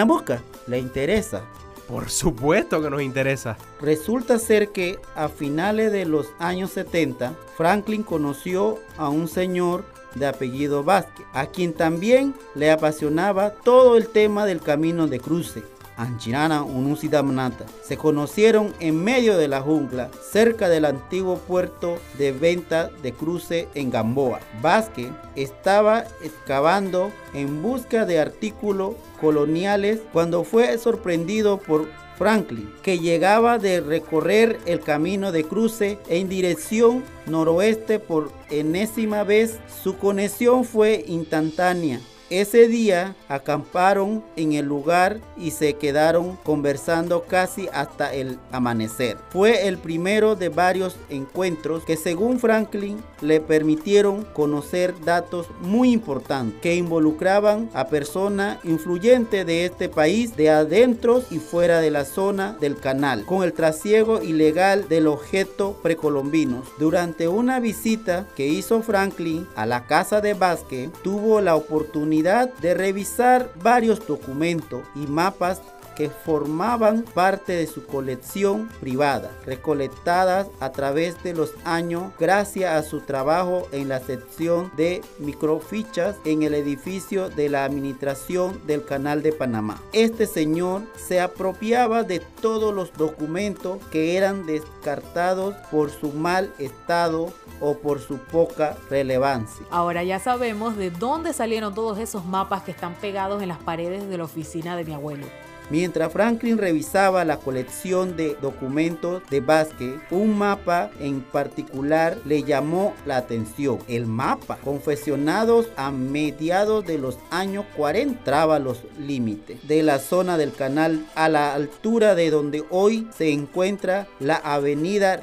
Busca, ¿le interesa? Por supuesto que nos interesa. Resulta ser que a finales de los años 70, Franklin conoció a un señor de apellido Vázquez, a quien también le apasionaba todo el tema del camino de cruce. Anchirana Unusidamnata. Se conocieron en medio de la jungla, cerca del antiguo puerto de venta de cruce en Gamboa. Vázquez estaba excavando en busca de artículos coloniales cuando fue sorprendido por Franklin, que llegaba de recorrer el camino de cruce en dirección noroeste por enésima vez. Su conexión fue instantánea. Ese día acamparon en el lugar y se quedaron conversando casi hasta el amanecer. Fue el primero de varios encuentros que según Franklin le permitieron conocer datos muy importantes que involucraban a personas influyentes de este país de adentro y fuera de la zona del canal con el trasiego ilegal del objeto precolombinos. Durante una visita que hizo Franklin a la casa de Vázquez tuvo la oportunidad de revisar varios documentos y mapas que formaban parte de su colección privada, recolectadas a través de los años gracias a su trabajo en la sección de microfichas en el edificio de la administración del Canal de Panamá. Este señor se apropiaba de todos los documentos que eran descartados por su mal estado o por su poca relevancia. Ahora ya sabemos de dónde salieron todos esos mapas que están pegados en las paredes de la oficina de mi abuelo. Mientras Franklin revisaba la colección de documentos de Vázquez, un mapa en particular le llamó la atención. El mapa, confeccionados a mediados de los años 40, traba los límites de la zona del canal a la altura de donde hoy se encuentra la avenida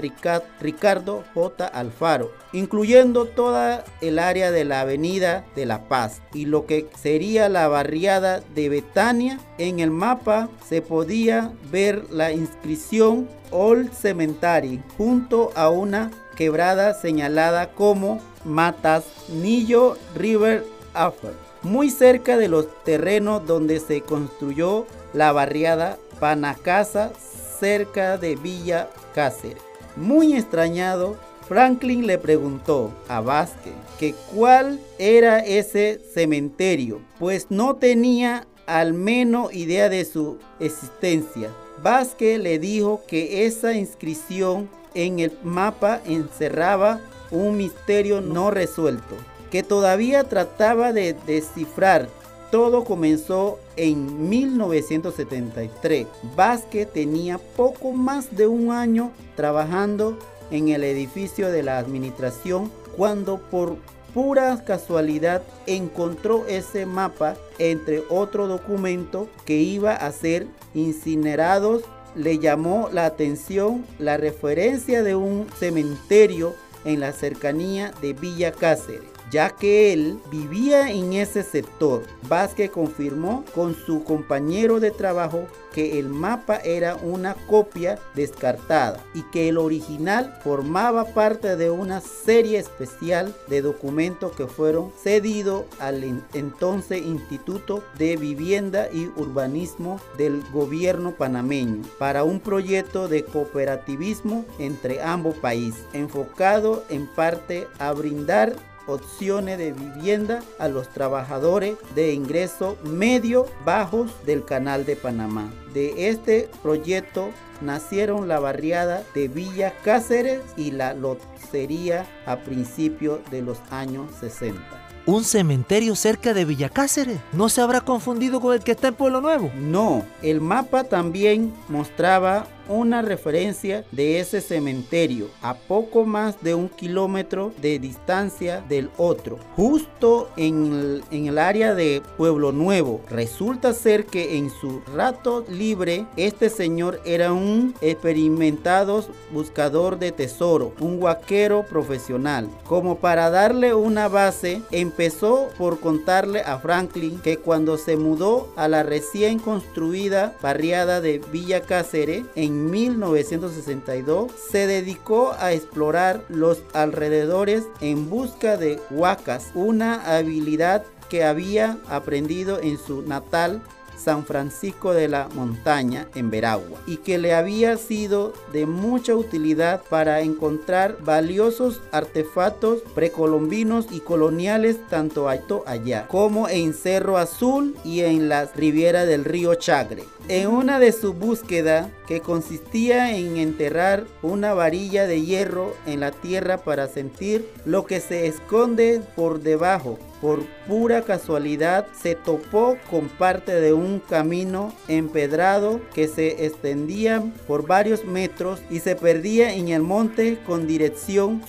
Ricardo J. Alfaro incluyendo toda el área de la Avenida de La Paz y lo que sería la barriada de Betania. En el mapa se podía ver la inscripción Old Cemetery junto a una quebrada señalada como Matas Nillo River Afar, muy cerca de los terrenos donde se construyó la barriada Panacasa, cerca de Villa Cáceres. Muy extrañado, Franklin le preguntó a Vázquez que cuál era ese cementerio, pues no tenía al menos idea de su existencia. Vázquez le dijo que esa inscripción en el mapa encerraba un misterio no resuelto, que todavía trataba de descifrar. Todo comenzó en 1973. Vázquez tenía poco más de un año trabajando en el edificio de la administración cuando por pura casualidad encontró ese mapa entre otro documento que iba a ser incinerados. Le llamó la atención la referencia de un cementerio en la cercanía de Villa Cáceres ya que él vivía en ese sector. Vázquez confirmó con su compañero de trabajo que el mapa era una copia descartada y que el original formaba parte de una serie especial de documentos que fueron cedidos al entonces Instituto de Vivienda y Urbanismo del gobierno panameño para un proyecto de cooperativismo entre ambos países, enfocado en parte a brindar opciones de vivienda a los trabajadores de ingreso medio bajos del canal de Panamá. De este proyecto nacieron la barriada de Villa Cáceres y la lotería a principios de los años 60. ¿Un cementerio cerca de Villa Cáceres? ¿No se habrá confundido con el que está en Pueblo Nuevo? No, el mapa también mostraba una referencia de ese cementerio a poco más de un kilómetro de distancia del otro, justo en el, área de Pueblo Nuevo. Resulta ser que en su rato libre este señor era un experimentado buscador de tesoro, un guaquero profesional. Como para darle una base, empezó por contarle a Franklin que cuando se mudó a la recién construida barriada de Villa Cáceres en 1962 se dedicó a explorar los alrededores en busca de huacas, una habilidad que había aprendido en su natal San Francisco de la Montaña en Veragua y que le había sido de mucha utilidad para encontrar valiosos artefactos precolombinos y coloniales tanto allá como en Cerro Azul y en la riviera del río Chagre. En una de sus búsquedas, que consistía en enterrar una varilla de hierro en la tierra para sentir lo que se esconde por debajo, por pura casualidad se topó con parte de un camino empedrado que se extendía por varios metros y se perdía en el monte con dirección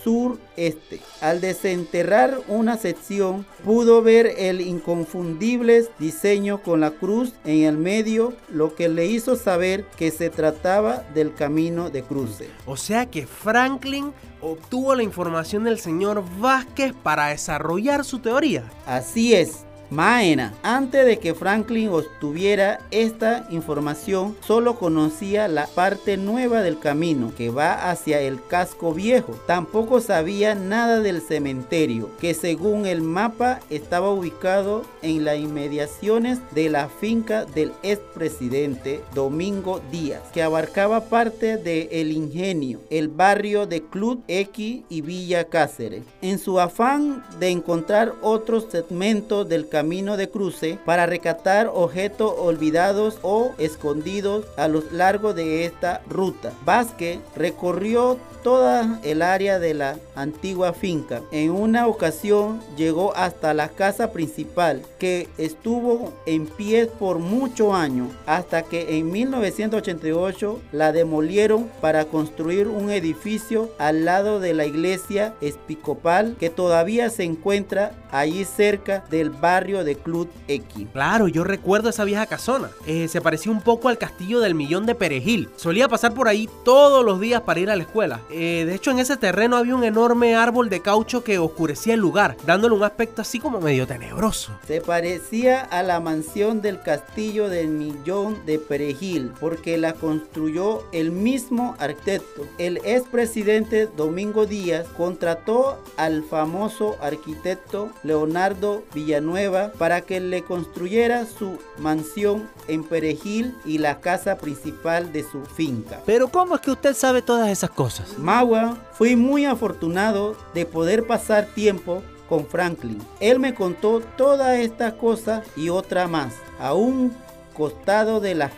sur-este. Al desenterrar una sección pudo ver el inconfundible diseño con la cruz en el medio, lo que le hizo saber que se trataba del camino de cruce. O sea que Franklin obtuvo la información del señor Vázquez para desarrollar su teoría. Así es. Maena, antes de que Franklin obtuviera esta información, solo conocía la parte nueva del camino que va hacia el casco viejo. Tampoco sabía nada del cementerio, que según el mapa estaba ubicado en las inmediaciones de la finca del expresidente Domingo Díaz, que abarcaba parte del el ingenio, el barrio de Club X y Villa Cáceres. En su afán de encontrar otros segmentos del camino, camino de cruce para recatar objetos olvidados o escondidos a lo largo de esta ruta. Vázquez recorrió toda el área de la antigua finca. En una ocasión llegó hasta la casa principal que estuvo en pie por muchos años hasta que en 1988 la demolieron para construir un edificio al lado de la iglesia episcopal que todavía se encuentra allí cerca del barrio de Club X. Claro, yo recuerdo esa vieja casona. Eh, se parecía un poco al castillo del Millón de Perejil. Solía pasar por ahí todos los días para ir a la escuela. Eh, de hecho, en ese terreno había un enorme árbol de caucho que oscurecía el lugar, dándole un aspecto así como medio tenebroso. Se parecía a la mansión del castillo del Millón de Perejil porque la construyó el mismo arquitecto. El expresidente Domingo Díaz contrató al famoso arquitecto Leonardo Villanueva para que le construyera su mansión en Perejil y la casa principal de su finca. Pero ¿cómo es que usted sabe todas esas cosas? Magua, fui muy afortunado de poder pasar tiempo con Franklin. Él me contó toda esta cosa y otra más. A un costado de la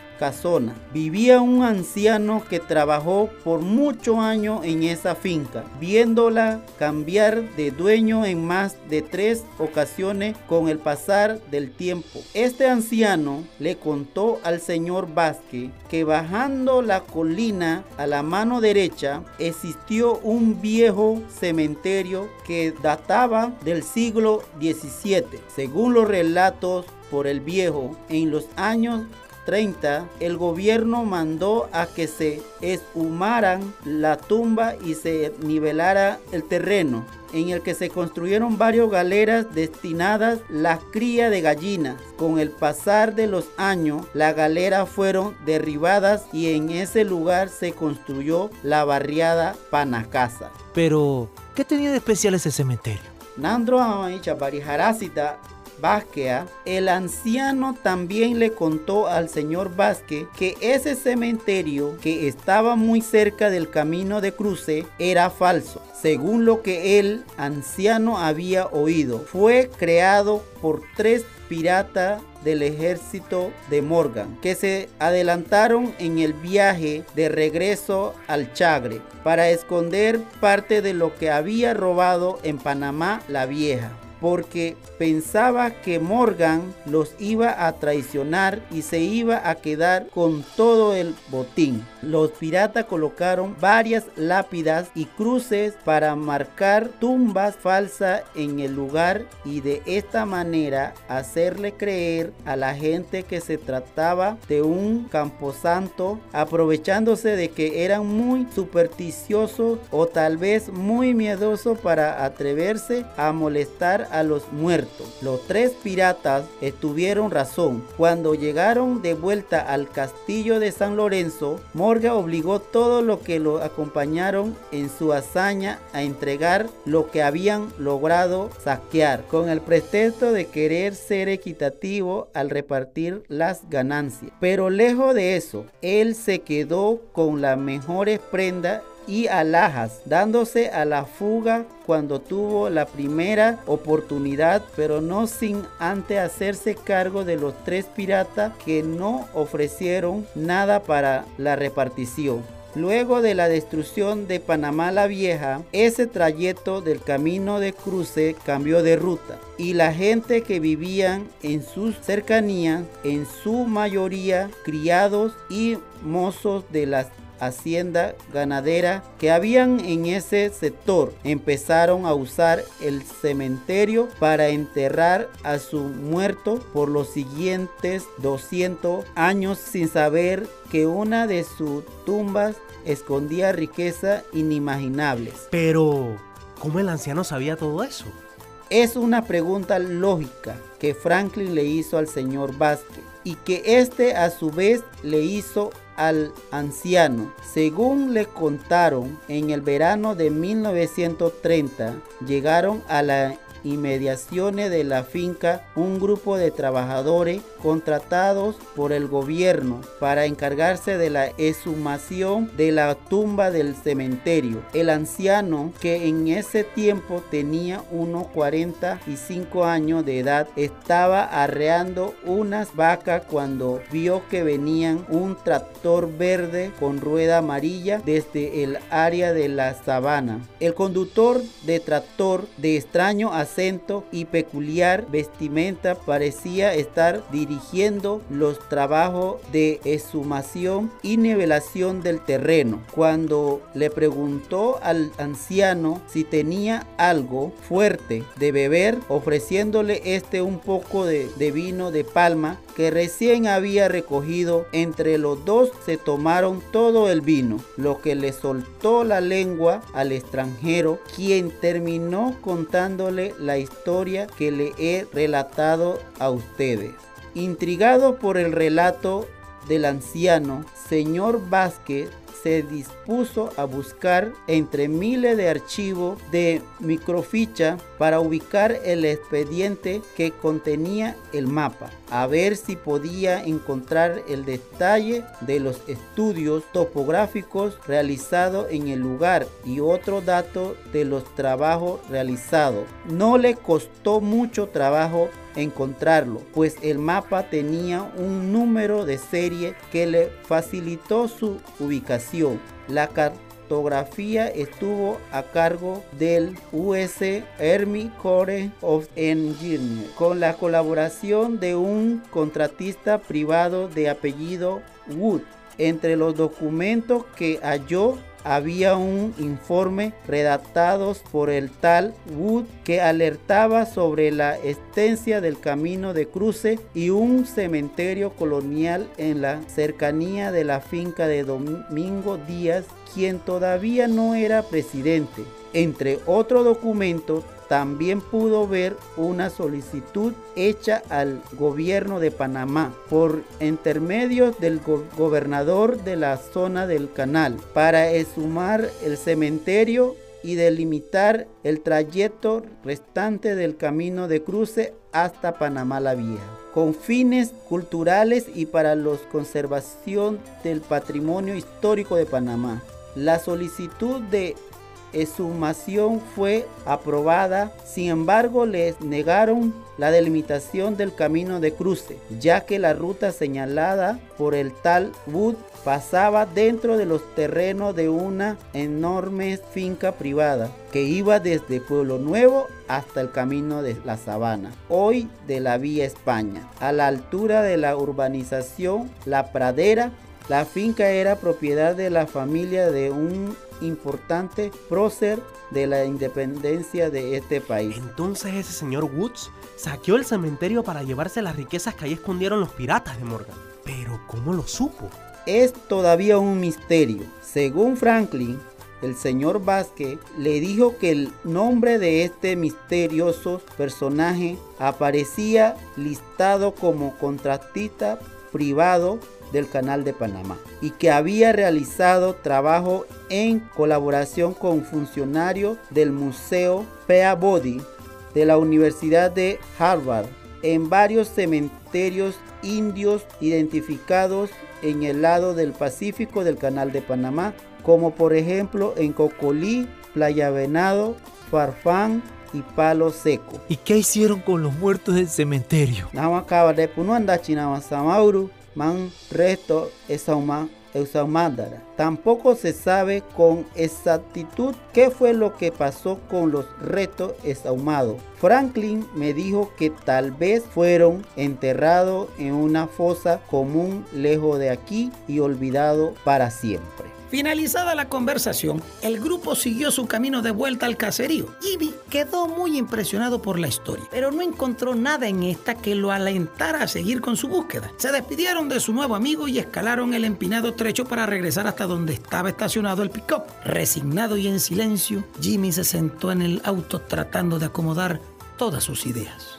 vivía un anciano que trabajó por muchos años en esa finca, viéndola cambiar de dueño en más de tres ocasiones con el pasar del tiempo. Este anciano le contó al señor Vázquez que bajando la colina a la mano derecha existió un viejo cementerio que databa del siglo XVII. Según los relatos por el viejo, en los años 30, el gobierno mandó a que se eshumaran la tumba y se nivelara el terreno en el que se construyeron varias galeras destinadas la cría de gallinas. Con el pasar de los años, las galeras fueron derribadas y en ese lugar se construyó la barriada Panacasa. Pero, ¿qué tenía de especial ese cementerio? Nandro Amaicha Barijarásita Vázquez, el anciano también le contó al señor Vázquez que ese cementerio que estaba muy cerca del camino de cruce era falso. Según lo que el anciano había oído, fue creado por tres piratas del ejército de Morgan que se adelantaron en el viaje de regreso al Chagre para esconder parte de lo que había robado en Panamá la Vieja porque pensaba que Morgan los iba a traicionar y se iba a quedar con todo el botín. Los piratas colocaron varias lápidas y cruces para marcar tumbas falsas en el lugar y de esta manera hacerle creer a la gente que se trataba de un camposanto aprovechándose de que eran muy supersticiosos o tal vez muy miedosos para atreverse a molestar a los muertos. Los tres piratas estuvieron razón. Cuando llegaron de vuelta al castillo de San Lorenzo, Morgan obligó todo lo que lo acompañaron en su hazaña a entregar lo que habían logrado saquear, con el pretexto de querer ser equitativo al repartir las ganancias. Pero lejos de eso, él se quedó con las mejores prendas y alhajas, dándose a la fuga cuando tuvo la primera oportunidad, pero no sin antes hacerse cargo de los tres piratas que no ofrecieron nada para la repartición. Luego de la destrucción de Panamá la Vieja, ese trayecto del camino de cruce cambió de ruta y la gente que vivían en sus cercanías, en su mayoría criados y mozos de las hacienda ganadera que habían en ese sector empezaron a usar el cementerio para enterrar a su muerto por los siguientes 200 años sin saber que una de sus tumbas escondía riqueza inimaginables. Pero, ¿cómo el anciano sabía todo eso? Es una pregunta lógica que Franklin le hizo al señor Vázquez y que éste a su vez le hizo al anciano. Según le contaron, en el verano de 1930 llegaron a la inmediaciones de la finca un grupo de trabajadores contratados por el gobierno para encargarse de la exhumación de la tumba del cementerio. El anciano, que en ese tiempo tenía unos 45 años de edad, estaba arreando unas vacas cuando vio que venían un tractor verde con rueda amarilla desde el área de la sabana. El conductor de tractor de extraño acento y peculiar vestimenta parecía estar dirigiendo los trabajos de exhumación y nivelación del terreno. Cuando le preguntó al anciano si tenía algo fuerte de beber, ofreciéndole este un poco de, de vino de palma que recién había recogido, entre los dos se tomaron todo el vino, lo que le soltó la lengua al extranjero, quien terminó contándole la historia que le he relatado a ustedes. Intrigado por el relato del anciano, señor Vázquez se dispuso a buscar entre miles de archivos de microficha para ubicar el expediente que contenía el mapa, a ver si podía encontrar el detalle de los estudios topográficos realizados en el lugar y otro dato de los trabajos realizados. No le costó mucho trabajo encontrarlo, pues el mapa tenía un número de serie que le facilitó su ubicación. La cartografía estuvo a cargo del US Army Corps of Engineers con la colaboración de un contratista privado de apellido Wood. Entre los documentos que halló había un informe redactado por el tal Wood que alertaba sobre la extensia del camino de cruce y un cementerio colonial en la cercanía de la finca de Domingo Díaz, quien todavía no era presidente. Entre otros documentos también pudo ver una solicitud hecha al gobierno de Panamá por intermedio del gobernador de la zona del canal para exhumar el cementerio y delimitar el trayecto restante del camino de cruce hasta Panamá la Vieja, con fines culturales y para la conservación del patrimonio histórico de Panamá. La solicitud de exhumación fue aprobada, sin embargo les negaron la delimitación del camino de cruce, ya que la ruta señalada por el tal Wood pasaba dentro de los terrenos de una enorme finca privada que iba desde Pueblo Nuevo hasta el camino de la Sabana, hoy de la Vía España, a la altura de la urbanización La Pradera. La finca era propiedad de la familia de un importante prócer de la independencia de este país. Entonces ese señor Woods saqueó el cementerio para llevarse las riquezas que ahí escondieron los piratas de Morgan. Pero ¿cómo lo supo? Es todavía un misterio. Según Franklin, el señor Vázquez le dijo que el nombre de este misterioso personaje aparecía listado como contratista privado del Canal de Panamá y que había realizado trabajo en colaboración con funcionarios del Museo Peabody de la Universidad de Harvard en varios cementerios indios identificados en el lado del Pacífico del Canal de Panamá, como por ejemplo en Cocolí, Playa Venado, Farfán y Palo Seco. ¿Y qué hicieron con los muertos del cementerio? Man resto exaumandara. Tampoco se sabe con exactitud qué fue lo que pasó con los restos exhumados. Franklin me dijo que tal vez fueron enterrados en una fosa común lejos de aquí y olvidado para siempre. Finalizada la conversación, el grupo siguió su camino de vuelta al caserío. Jimmy quedó muy impresionado por la historia, pero no encontró nada en esta que lo alentara a seguir con su búsqueda. Se despidieron de su nuevo amigo y escalaron el empinado trecho para regresar hasta donde estaba estacionado el pick-up. Resignado y en silencio, Jimmy se sentó en el auto tratando de acomodar todas sus ideas.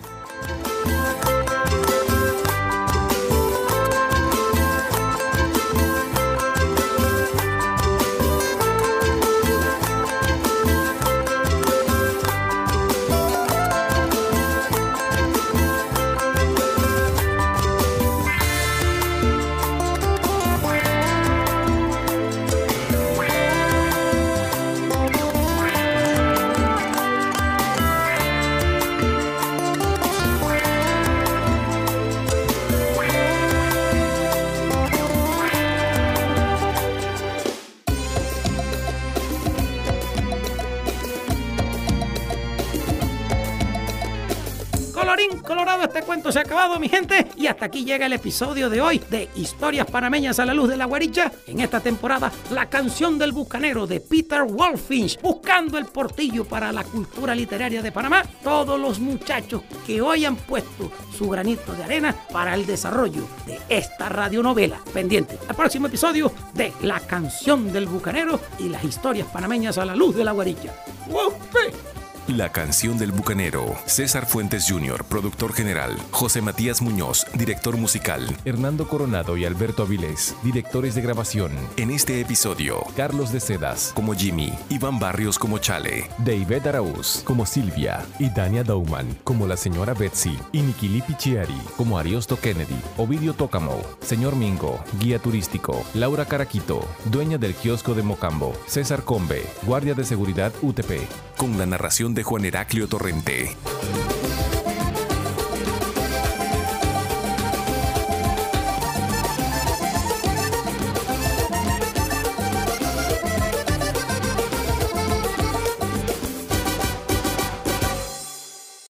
Se ha acabado, mi gente. Y hasta aquí llega el episodio de hoy de Historias Panameñas a la Luz de la Guaricha. En esta temporada, la canción del bucanero de Peter Wolfinch, buscando el portillo para la cultura literaria de Panamá. Todos los muchachos que hoy han puesto su granito de arena para el desarrollo de esta radionovela. Pendiente al próximo episodio de La canción del bucanero y las historias panameñas a la luz de la guaricha. ¡Wupi! La canción del bucanero. César Fuentes Jr., productor general. José Matías Muñoz, director musical. Hernando Coronado y Alberto Avilés, directores de grabación. En este episodio, Carlos de Cedas, como Jimmy, Iván Barrios como Chale, David Araúz, como Silvia, y Dania Dauman, como la señora Betsy, y Nikili Pichiari, como Ariosto Kennedy, Ovidio Tócamo, señor Mingo, guía turístico, Laura Caraquito, dueña del kiosco de Mocambo, César Combe, guardia de seguridad UTP. con la narración Juan Heraclio Torrente.